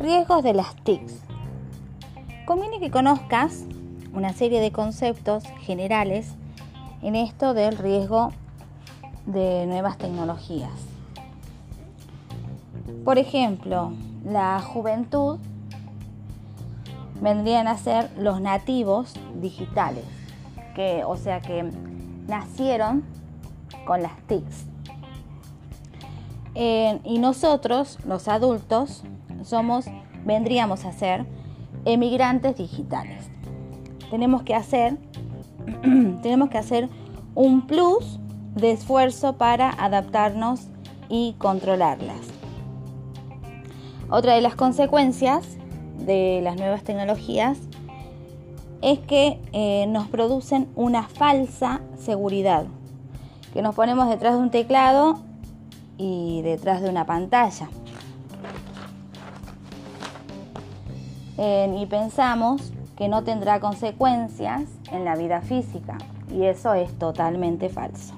Riesgos de las TICs. Conviene que conozcas una serie de conceptos generales en esto del riesgo de nuevas tecnologías. Por ejemplo, la juventud vendrían a ser los nativos digitales, que, o sea que nacieron con las TICs. Eh, y nosotros, los adultos, somos, vendríamos a ser emigrantes digitales. Tenemos que hacer, tenemos que hacer un plus de esfuerzo para adaptarnos y controlarlas. Otra de las consecuencias de las nuevas tecnologías es que eh, nos producen una falsa seguridad, que nos ponemos detrás de un teclado y detrás de una pantalla. y pensamos que no tendrá consecuencias en la vida física y eso es totalmente falso.